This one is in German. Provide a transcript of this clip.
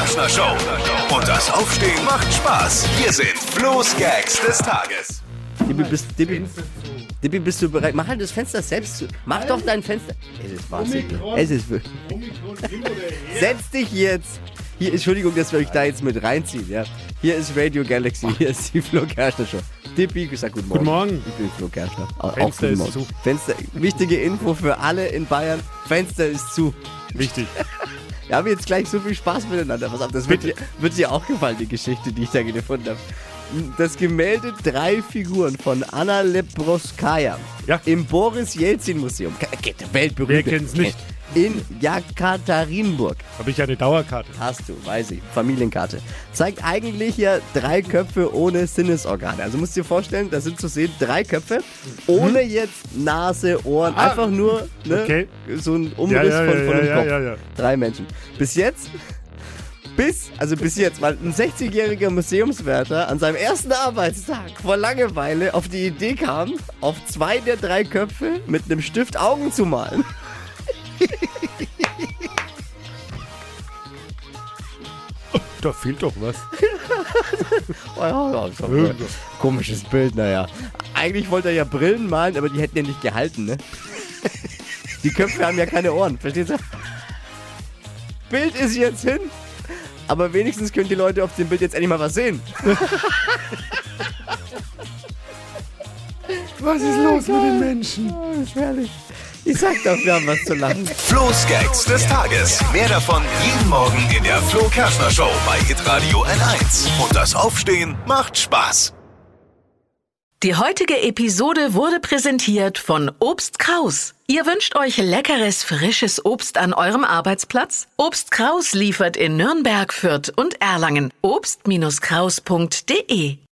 Kerschner Show. Und das Aufstehen macht Spaß. Hier sind Flo's Gags des Tages. Dippi, bist, Dippi, Dippi, bist du bereit? Mach halt das Fenster selbst zu. Mach doch dein Fenster. Es ist wahnsinnig. Es ist wirklich. Setz dich jetzt. Hier, Entschuldigung, dass wir euch da jetzt mit reinziehen, ja. Hier ist Radio Galaxy, hier ist die Flo Kerschner Show. Dippi, sag guten Morgen. Guten Morgen. Ich bin Flo Kerschner. Auch Fenster ist zu. Fenster, wichtige Info für alle in Bayern. Fenster ist zu. Wichtig. Wir haben jetzt gleich so viel Spaß miteinander. Pass auf, das wird dir, wird dir auch gefallen, die Geschichte, die ich da gefunden habe. Das Gemälde Drei Figuren von Anna Lebroskaya Ja. im Boris Jelzin Museum. Weltberühmt. Wer kennt's nicht? In Jekaterinburg. Habe ich eine Dauerkarte. Hast du, weiß ich. Familienkarte. Zeigt eigentlich ja drei Köpfe ohne Sinnesorgane. Also musst du dir vorstellen, da sind zu sehen drei Köpfe ohne jetzt Nase, Ohren. Ah, einfach nur ne, okay. so ein Umriss ja, von, ja, von dem ja, Kopf. ja, ja. Drei Menschen. Bis jetzt, bis, also bis jetzt, weil ein 60-jähriger Museumswärter an seinem ersten Arbeitstag vor Langeweile auf die Idee kam, auf zwei der drei Köpfe mit einem Stift Augen zu malen. Da fehlt doch was. Oh ja, ja, ein komisches Bild, naja. Eigentlich wollte er ja Brillen malen, aber die hätten ja nicht gehalten, ne? Die Köpfe haben ja keine Ohren, verstehst du? Bild ist jetzt hin, aber wenigstens können die Leute auf dem Bild jetzt endlich mal was sehen. Was ist los mit den Menschen? Oh, ist herrlich. Ich sag doch, wir haben was zu lachen. Flo's Gags des Tages. Mehr davon jeden Morgen in der Flo Kerschner Show bei Hitradio N1. Und das Aufstehen macht Spaß. Die heutige Episode wurde präsentiert von Obst Kraus. Ihr wünscht euch leckeres, frisches Obst an eurem Arbeitsplatz? Obst Kraus liefert in Nürnberg, Fürth und Erlangen. Obst-Kraus.de